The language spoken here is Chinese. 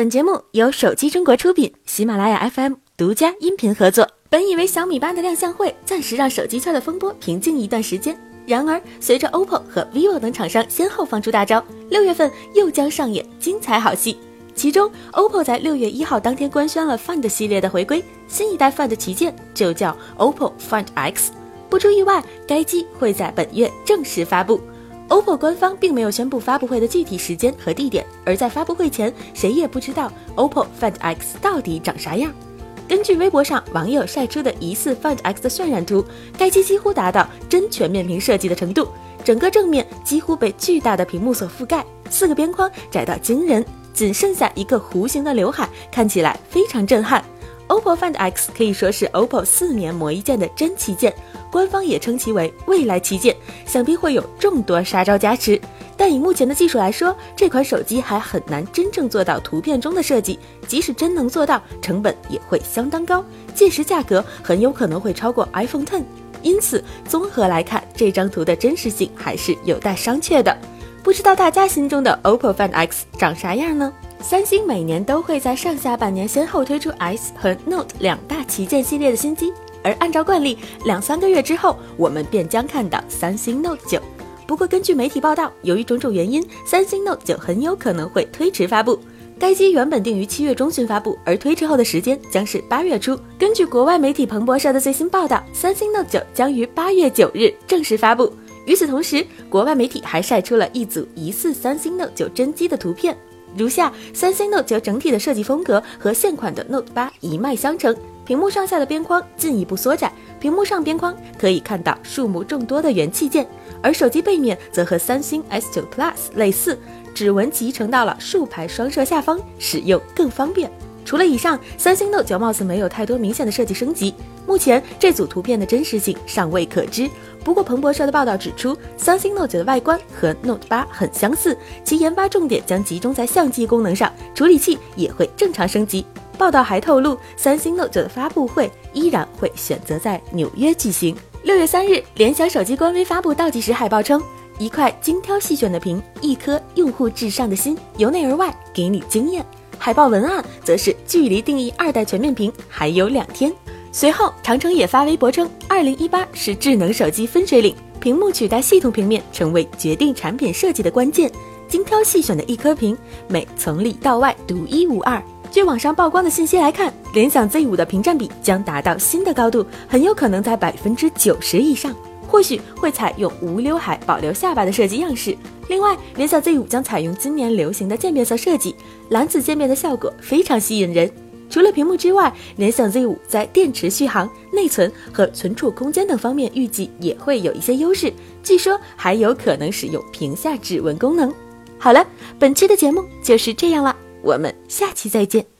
本节目由手机中国出品，喜马拉雅 FM 独家音频合作。本以为小米八的亮相会暂时让手机圈的风波平静一段时间，然而随着 OPPO 和 vivo 等厂商先后放出大招，六月份又将上演精彩好戏。其中，OPPO 在六月一号当天官宣了 Find 系列的回归，新一代 Find 旗舰就叫 OPPO Find X。不出意外，该机会在本月正式发布。OPPO 官方并没有宣布发布会的具体时间和地点，而在发布会前，谁也不知道 OPPO Find X 到底长啥样。根据微博上网友晒出的疑似 Find X 的渲染图，该机几乎达到真全面屏设计的程度，整个正面几乎被巨大的屏幕所覆盖，四个边框窄到惊人，仅剩下一个弧形的刘海，看起来非常震撼。OPPO Find X 可以说是 OPPO 四年磨一剑的真旗舰。官方也称其为未来旗舰，想必会有众多杀招加持。但以目前的技术来说，这款手机还很难真正做到图片中的设计。即使真能做到，成本也会相当高，届时价格很有可能会超过 iPhone Ten。因此，综合来看，这张图的真实性还是有待商榷的。不知道大家心中的 OPPO Find X 长啥样呢？三星每年都会在上下半年先后推出 S 和 Note 两大旗舰系列的新机。而按照惯例，两三个月之后，我们便将看到三星 Note 九。不过，根据媒体报道，由于种种原因，三星 Note 九很有可能会推迟发布。该机原本定于七月中旬发布，而推迟后的时间将是八月初。根据国外媒体彭博社的最新报道，三星 Note 九将于八月九日正式发布。与此同时，国外媒体还晒出了一组疑似三星 Note 九真机的图片，如下：三星 Note 九整体的设计风格和现款的 Note 八一脉相承。屏幕上下的边框进一步缩窄，屏幕上边框可以看到数目众多的元器件，而手机背面则和三星 S9 Plus 类似，指纹集成到了竖排双摄下方，使用更方便。除了以上，三星 Note 9貌似没有太多明显的设计升级。目前这组图片的真实性尚未可知。不过彭博社的报道指出，三星 Note 9的外观和 Note 8很相似，其研发重点将集中在相机功能上，处理器也会正常升级。报道还透露，三星 Note 9的发布会依然会选择在纽约举行。六月三日，联想手机官微发布倒计时海报称：“一块精挑细选的屏，一颗用户至上的心，由内而外给你惊艳。”海报文案则是“距离定义二代全面屏还有两天”。随后，长城也发微博称：“二零一八是智能手机分水岭，屏幕取代系统平面成为决定产品设计的关键。精挑细选的一颗屏，美从里到外独一无二。”据网上曝光的信息来看，联想 Z 五的屏占比将达到新的高度，很有可能在百分之九十以上，或许会采用无刘海、保留下巴的设计样式。另外，联想 Z 五将采用今年流行的渐变色设计，蓝紫渐变的效果非常吸引人。除了屏幕之外，联想 Z 五在电池续航、内存和存储空间等方面预计也会有一些优势，据说还有可能使用屏下指纹功能。好了，本期的节目就是这样了。我们下期再见。